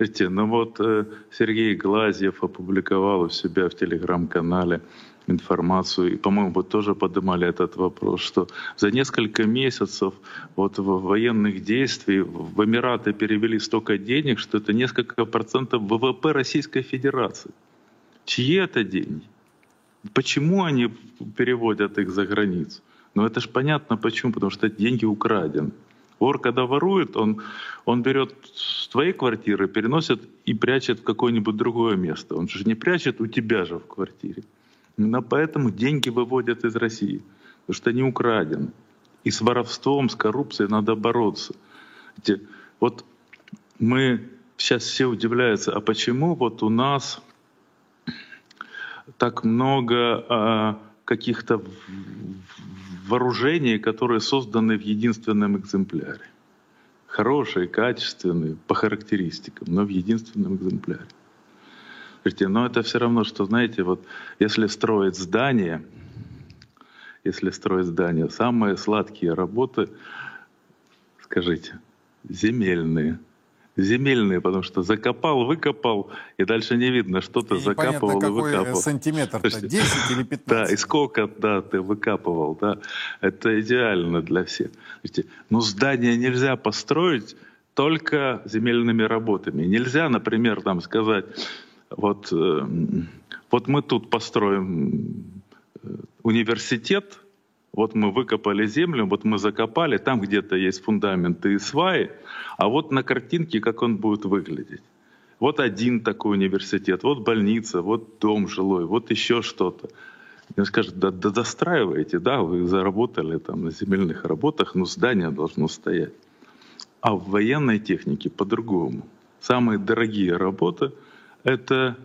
Видите, ну вот э, Сергей Глазьев опубликовал у себя в телеграм-канале информацию, и, по-моему, вот тоже поднимали этот вопрос, что за несколько месяцев вот военных действий в Эмираты перевели столько денег, что это несколько процентов ВВП Российской Федерации. Чьи это деньги? Почему они переводят их за границу? Ну это же понятно почему, потому что деньги украдены. Вор, когда ворует, он, он берет с твоей квартиры, переносит и прячет в какое-нибудь другое место. Он же не прячет у тебя же в квартире. Именно поэтому деньги выводят из России, потому что они украдены. И с воровством, с коррупцией надо бороться. Вот мы сейчас все удивляются, а почему вот у нас так много а, каких-то вооружений, которые созданы в единственном экземпляре. Хорошие, качественные, по характеристикам, но в единственном экземпляре. Слушайте, но это все равно, что, знаете, вот если строить здание, если строить здание, самые сладкие работы, скажите, земельные. Земельные, потому что закопал, выкопал, и дальше не видно, что ты И закапывал и какой выкапывал. сантиметр-то, То есть- 10 или 15? Да, и сколько, да, ты выкапывал, да. Это идеально для всех. Но здание нельзя построить только земельными работами. Нельзя, например, там сказать, вот, э, вот мы тут построим э, университет, вот мы выкопали землю, вот мы закопали, там где-то есть фундаменты и сваи, а вот на картинке, как он будет выглядеть. Вот один такой университет, вот больница, вот дом жилой, вот еще что-то. И он скажет, да, да достраивайте, да, вы заработали там на земельных работах, но здание должно стоять. А в военной технике по-другому. Самые дорогие работы — это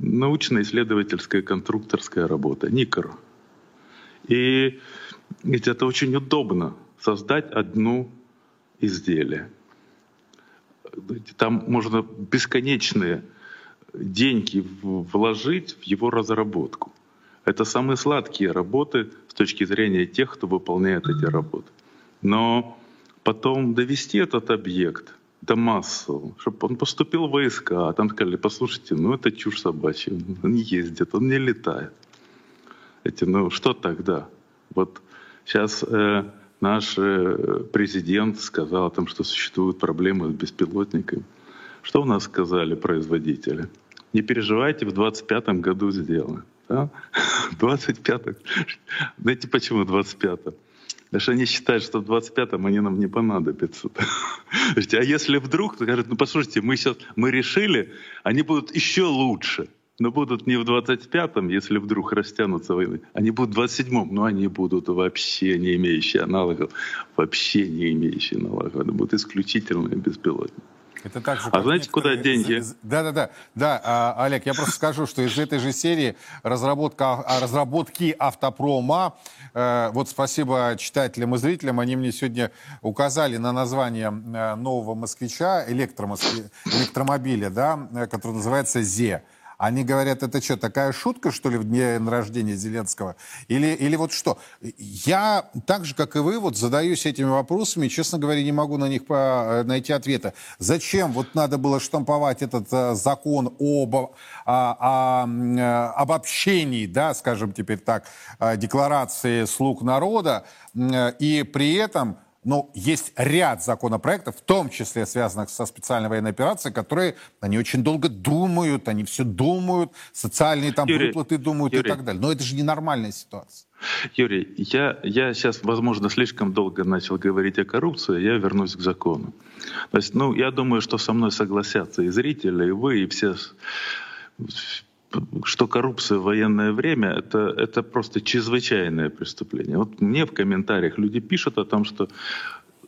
научно-исследовательская конструкторская работа, НИКР. И ведь это очень удобно создать одну изделие. Там можно бесконечные деньги вложить в его разработку. Это самые сладкие работы с точки зрения тех, кто выполняет эти работы. Но потом довести этот объект до массового, чтобы он поступил в войска, а там сказали, послушайте, ну это чушь собачья, он не ездит, он не летает. Эти, ну что тогда? Вот сейчас э, наш э, президент сказал о том, что существуют проблемы с беспилотниками. Что у нас сказали производители? Не переживайте, в 25 году сделаем. Да? В 25 Знаете, почему в 25-м? Потому что они считают, что в 25-м они нам не понадобятся. А если вдруг, то говорят, ну послушайте, мы сейчас мы решили, они будут еще лучше. Но будут не в 25-м, если вдруг растянутся войны, они будут в 27-м, но они будут вообще не имеющие аналогов, вообще не имеющие аналогов. Это будут исключительные беспилотники. Это так же, А знаете, куда некоторые- деньги? з- Да-да-да. Да, а, Олег, я просто скажу, что из этой же серии разработка, а, разработки автопрома, э, вот спасибо читателям и зрителям, они мне сегодня указали на название э, нового москвича, электромоскви- электромобиля, да, э, который называется «Зе». Они говорят, это что, такая шутка, что ли, в день рождения Зеленского? Или, или вот что? Я так же, как и вы, вот задаюсь этими вопросами, честно говоря, не могу на них по- э, найти ответа. Зачем вот надо было штамповать этот э, закон об, а, а, э, обобщении, да, скажем теперь так, э, декларации слуг народа, и при этом ну, есть ряд законопроектов, в том числе связанных со специальной военной операцией, которые они очень долго думают, они все думают, социальные там Юрий, выплаты думают и Юрий. так далее. Но это же ненормальная ситуация. Юрий, я, я сейчас, возможно, слишком долго начал говорить о коррупции, я вернусь к закону. То есть, ну, я думаю, что со мной согласятся и зрители, и вы, и все, что коррупция в военное время это, это просто чрезвычайное преступление. Вот мне в комментариях люди пишут о том, что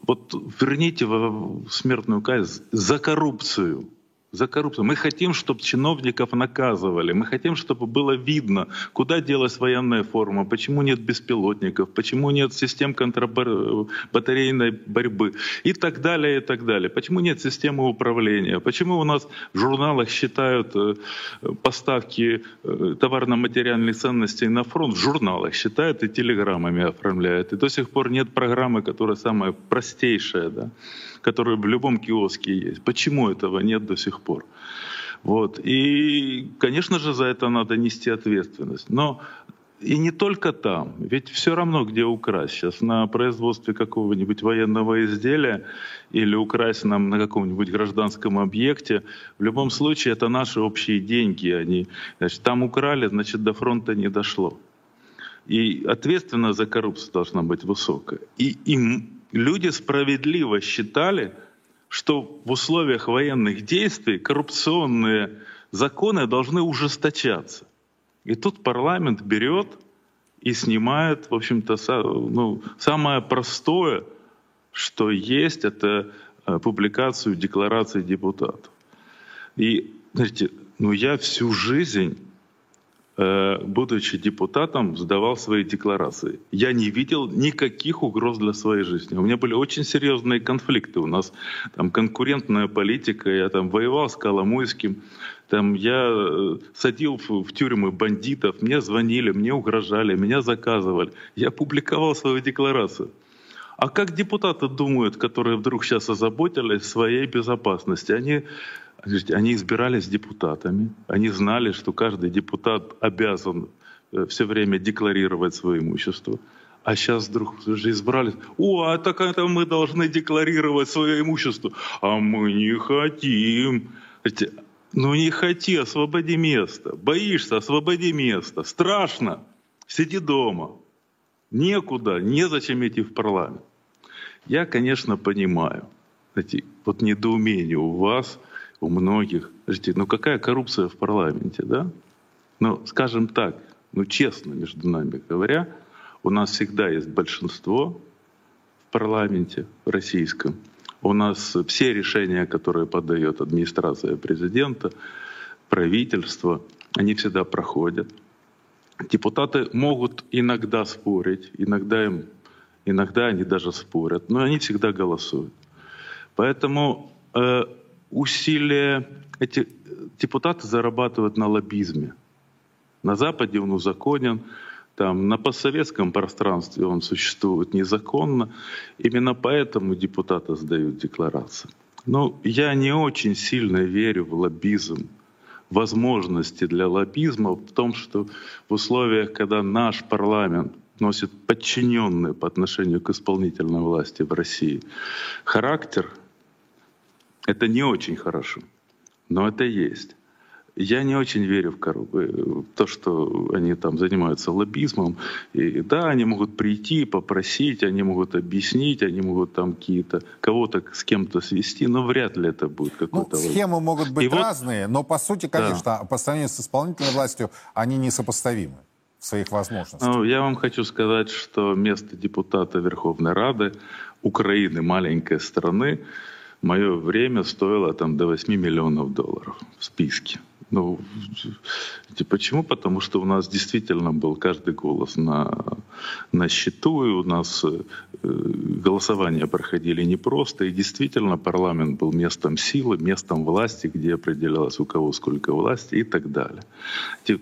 вот верните в смертную казнь за коррупцию. За коррупцию. Мы хотим, чтобы чиновников наказывали. Мы хотим, чтобы было видно, куда делась военная форма, почему нет беспилотников, почему нет систем контрбатарейной борьбы и так далее, и так далее. Почему нет системы управления, почему у нас в журналах считают э, поставки э, товарно-материальных ценностей на фронт, в журналах считают и телеграммами оформляют. И до сих пор нет программы, которая самая простейшая, да, которая в любом киоске есть. Почему этого нет до сих пор? Вот. И, конечно же, за это надо нести ответственность. Но и не только там. Ведь все равно, где украсть. Сейчас на производстве какого-нибудь военного изделия или украсть нам на каком-нибудь гражданском объекте, в любом случае это наши общие деньги. Они, значит, там украли, значит, до фронта не дошло. И ответственность за коррупцию должна быть высокая. И им люди справедливо считали, что в условиях военных действий коррупционные законы должны ужесточаться. И тут парламент берет и снимает, в общем-то, ну, самое простое, что есть, это э, публикацию декларации депутатов. И, знаете, ну я всю жизнь, будучи депутатом, сдавал свои декларации. Я не видел никаких угроз для своей жизни. У меня были очень серьезные конфликты. У нас там конкурентная политика. Я там воевал с Коломойским. Там я э, садил в тюрьмы бандитов. Мне звонили, мне угрожали, меня заказывали. Я публиковал свою декларацию. А как депутаты думают, которые вдруг сейчас озаботились своей безопасности? Они, они избирались депутатами, они знали, что каждый депутат обязан э, все время декларировать свое имущество. А сейчас вдруг же избрались. О, а так это мы должны декларировать свое имущество. А мы не хотим. Ну не хоти, освободи место. Боишься, освободи место. Страшно. Сиди дома. Некуда, незачем идти в парламент. Я, конечно, понимаю, знаете, вот недоумение у вас, у многих. Знаете, ну какая коррупция в парламенте, да? Ну, скажем так, ну честно между нами говоря, у нас всегда есть большинство в парламенте российском. У нас все решения, которые подает администрация президента, правительство, они всегда проходят. Депутаты могут иногда спорить, иногда, им, иногда они даже спорят, но они всегда голосуют. Поэтому э, усилия, эти депутаты зарабатывают на лоббизме. На Западе он узаконен, там, на постсоветском пространстве он существует незаконно. Именно поэтому депутаты сдают декларации. Но я не очень сильно верю в лоббизм, возможности для лоббизма в том, что в условиях, когда наш парламент носит подчиненный по отношению к исполнительной власти в России характер, это не очень хорошо, но это есть. Я не очень верю в, в то, что они там занимаются лоббизмом. И да, они могут прийти, попросить, они могут объяснить, они могут там какие-то кого-то с кем-то свести, но вряд ли это будет ну, какой-то... Ну, схемы могут быть и разные, вот, но по сути, конечно, да. по сравнению с исполнительной властью, они несопоставимы в своих возможностях. Ну, я вам хочу сказать, что место депутата Верховной Рады Украины, маленькой страны, мое время стоило там до 8 миллионов долларов в списке. Ну, почему? Потому что у нас действительно был каждый голос на, на счету, и у нас э, голосования проходили непросто, и действительно парламент был местом силы, местом власти, где определялось у кого сколько власти и так далее.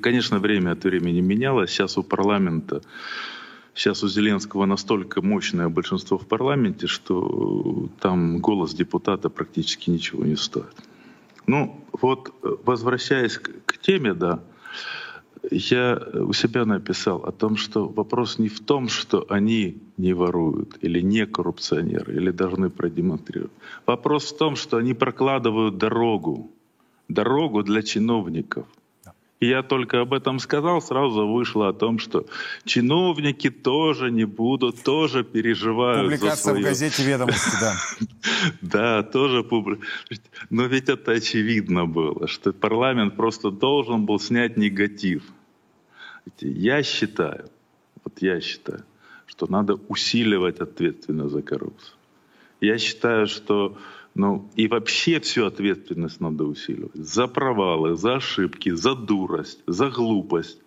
Конечно, время от времени менялось, сейчас у парламента Сейчас у Зеленского настолько мощное большинство в парламенте, что там голос депутата практически ничего не стоит. Ну, вот э, возвращаясь к, к теме, да, я у себя написал о том, что вопрос не в том, что они не воруют или не коррупционеры, или должны продемонстрировать. Вопрос в том, что они прокладывают дорогу, дорогу для чиновников — я только об этом сказал, сразу вышло о том, что чиновники тоже не будут, тоже переживают Публикация за свое... в газете «Ведомости», да. Да, тоже публика. Но ведь это очевидно было, что парламент просто должен был снять негатив. Я считаю, вот я считаю, что надо усиливать ответственность за коррупцию. Я считаю, что ну и вообще всю ответственность надо усиливать. За провалы, за ошибки, за дурость, за глупость.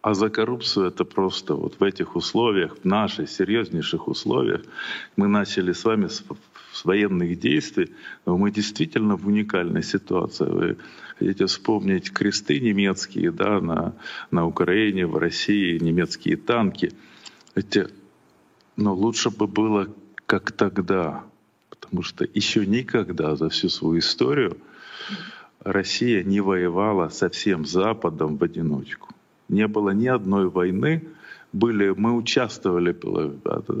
А за коррупцию это просто вот в этих условиях, в наших серьезнейших условиях, мы начали с вами с, с военных действий, но мы действительно в уникальной ситуации. Вы хотите вспомнить кресты немецкие да, на, на Украине, в России, немецкие танки. Эти, но лучше бы было как тогда, потому что еще никогда за всю свою историю Россия не воевала со всем Западом в одиночку. Не было ни одной войны, были, мы участвовали, была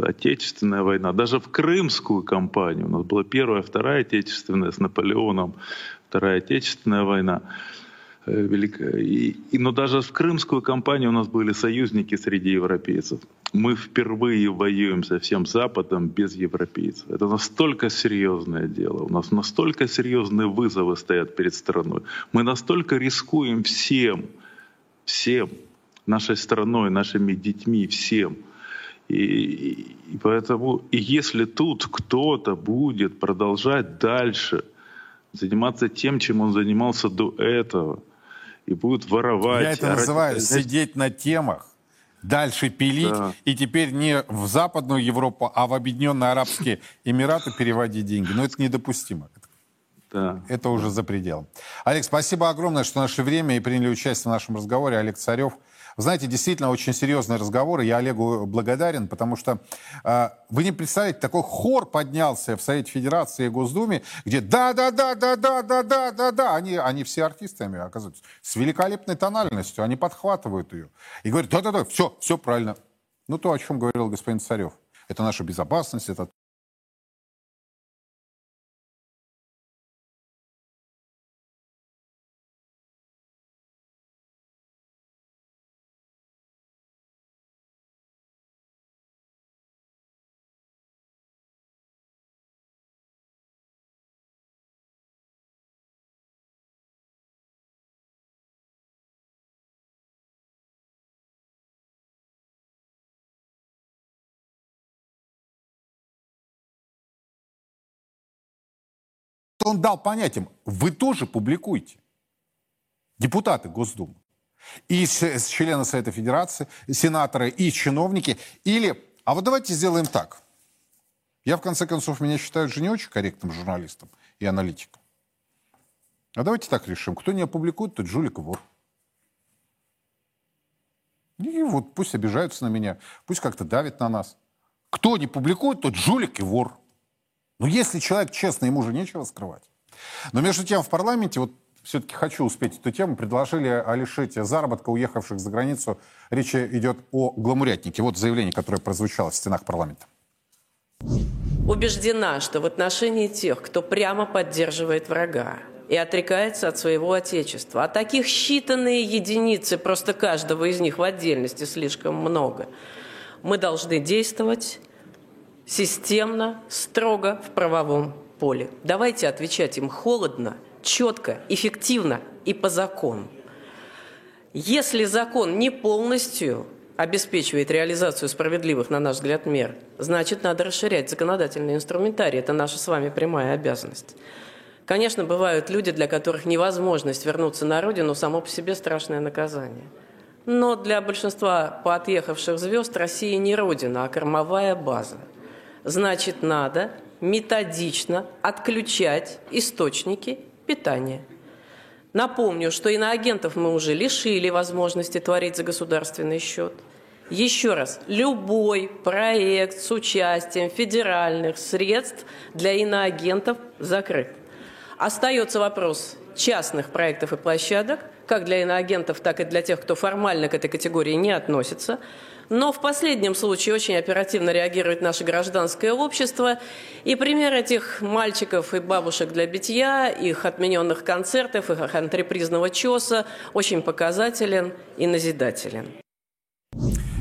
Отечественная война, даже в Крымскую кампанию. У нас была Первая, Вторая Отечественная с Наполеоном, Вторая Отечественная война. Э, великая. И, и, но даже в Крымскую кампанию у нас были союзники среди европейцев. Мы впервые воюем со всем Западом без европейцев. Это настолько серьезное дело. У нас настолько серьезные вызовы стоят перед страной. Мы настолько рискуем всем, всем, нашей страной, нашими детьми, всем. И, и поэтому, и если тут кто-то будет продолжать дальше заниматься тем, чем он занимался до этого – и будут воровать. Я это называю сидеть на темах, дальше пилить, да. и теперь не в Западную Европу, а в Объединенные Арабские Эмираты переводить деньги. Но это недопустимо. Да. Это уже за пределом. Олег, спасибо огромное, что нашли время и приняли участие в нашем разговоре. Олег Царев, знаете, действительно очень серьезные разговоры. Я Олегу благодарен, потому что э, вы не представляете, такой хор поднялся в Совете Федерации и Госдуме, где да-да-да-да-да-да-да-да-да. Они, они все артистами оказываются. С великолепной тональностью. Они подхватывают ее. И говорят, да-да-да, все, все правильно. Ну, то, о чем говорил господин Царев. Это наша безопасность, это он дал понять им, вы тоже публикуйте. Депутаты Госдумы. И члены Совета Федерации, сенаторы, и чиновники. Или, а вот давайте сделаем так. Я, в конце концов, меня считают же не очень корректным журналистом и аналитиком. А давайте так решим. Кто не опубликует, тот жулик и вор. И вот пусть обижаются на меня, пусть как-то давят на нас. Кто не публикует, тот жулик и вор. Но если человек честный, ему же нечего скрывать. Но между тем в парламенте, вот все-таки хочу успеть эту тему, предложили лишить заработка уехавших за границу. Речь идет о гламурятнике. Вот заявление, которое прозвучало в стенах парламента. Убеждена, что в отношении тех, кто прямо поддерживает врага и отрекается от своего отечества, а таких считанные единицы, просто каждого из них в отдельности слишком много, мы должны действовать системно, строго в правовом поле. Давайте отвечать им холодно, четко, эффективно и по закону. Если закон не полностью обеспечивает реализацию справедливых, на наш взгляд, мер, значит, надо расширять законодательный инструментарий. Это наша с вами прямая обязанность. Конечно, бывают люди, для которых невозможность вернуться на родину само по себе страшное наказание. Но для большинства поотъехавших звезд Россия не родина, а кормовая база – Значит, надо методично отключать источники питания. Напомню, что иноагентов мы уже лишили возможности творить за государственный счет. Еще раз, любой проект с участием федеральных средств для иноагентов закрыт. Остается вопрос частных проектов и площадок, как для иноагентов, так и для тех, кто формально к этой категории не относится – но в последнем случае очень оперативно реагирует наше гражданское общество. И пример этих мальчиков и бабушек для битья, их отмененных концертов, их антрепризного чеса очень показателен и назидателен.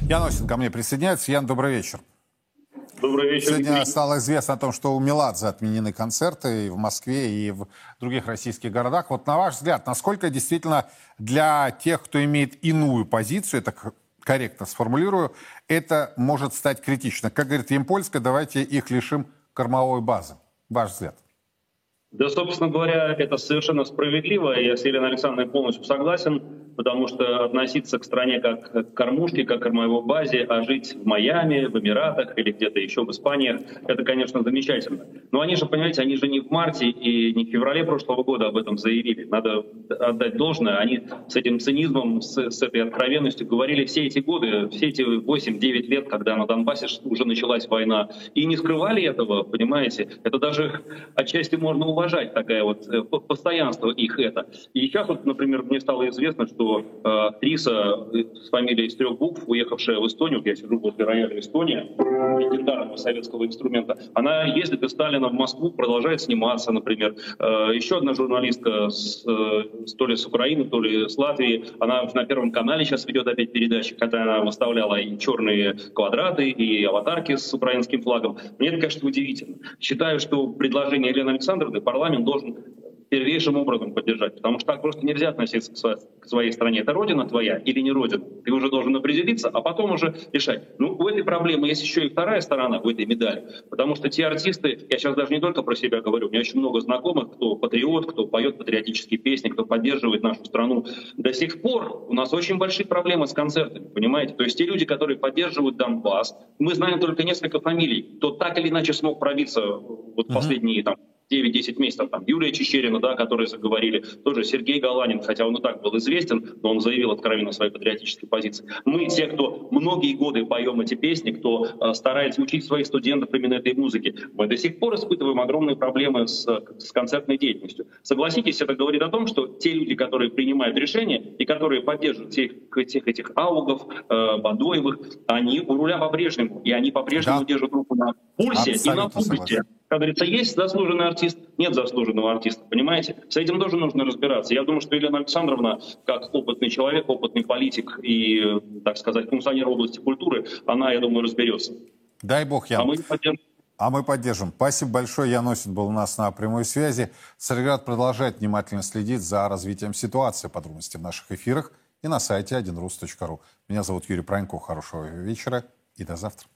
Ян Осин ко мне присоединяется. Ян, добрый вечер. Добрый вечер. Сегодня стало известно о том, что у Меладзе отменены концерты и в Москве, и в других российских городах. Вот на ваш взгляд, насколько действительно для тех, кто имеет иную позицию, это корректно сформулирую, это может стать критично. Как говорит Емпольская, давайте их лишим кормовой базы. Ваш взгляд. Да, собственно говоря, это совершенно справедливо. Я с Еленой Александровной полностью согласен потому что относиться к стране как к кормушке, как к кормовой базе, а жить в Майами, в Эмиратах или где-то еще в Испании, это, конечно, замечательно. Но они же, понимаете, они же не в марте и не в феврале прошлого года об этом заявили. Надо отдать должное. Они с этим цинизмом, с, с этой откровенностью говорили все эти годы, все эти 8-9 лет, когда на Донбассе уже началась война. И не скрывали этого, понимаете? Это даже отчасти можно уважать, такое вот э, постоянство их это. И сейчас вот, например, мне стало известно, что что э, актриса э, с фамилией из трех букв, уехавшая в Эстонию, я сижу возле рояля Эстония, легендарного советского инструмента, она ездит из Сталина в Москву, продолжает сниматься, например. Э, еще одна журналистка, с, э, то ли с Украины, то ли с Латвии, она на Первом канале сейчас ведет опять передачи, когда она выставляла и черные квадраты, и аватарки с украинским флагом. Мне это, конечно, удивительно. Считаю, что предложение Елены Александровны парламент должен первейшим образом поддержать. Потому что так просто нельзя относиться к своей стране. Это родина твоя или не родина? Ты уже должен определиться, а потом уже решать. Ну, у этой проблемы есть еще и вторая сторона в этой медали. Потому что те артисты, я сейчас даже не только про себя говорю, у меня очень много знакомых, кто патриот, кто поет патриотические песни, кто поддерживает нашу страну. До сих пор у нас очень большие проблемы с концертами, понимаете? То есть те люди, которые поддерживают Донбасс, мы знаем только несколько фамилий, кто так или иначе смог пробиться вот uh-huh. последние там 9-10 месяцев, там, Юлия Чечерина, да, которые заговорили, тоже Сергей Галанин, хотя он и так был известен, но он заявил откровенно свои патриотические позиции. Мы те, кто многие годы поем эти песни, кто э, старается учить своих студентов именно этой музыке, мы до сих пор испытываем огромные проблемы с, с концертной деятельностью. Согласитесь, это говорит о том, что те люди, которые принимают решения и которые поддерживают тех, тех этих аугов, э, Бадоевых, они у руля по-прежнему, и они по-прежнему Да. держат руку на пульсе и на Абсолютно пульсе. согласен. Как говорится, есть заслуженный артист, нет заслуженного артиста, понимаете? С этим тоже нужно разбираться. Я думаю, что Елена Александровна, как опытный человек, опытный политик и, так сказать, функционер области культуры, она, я думаю, разберется. Дай бог, А Ян. мы поддержим. А мы поддержим. Спасибо большое. Ян Осин был у нас на прямой связи. Царьград продолжает внимательно следить за развитием ситуации. Подробности в наших эфирах и на сайте 1rus.ru. Меня зовут Юрий Пронько. Хорошего вечера и до завтра.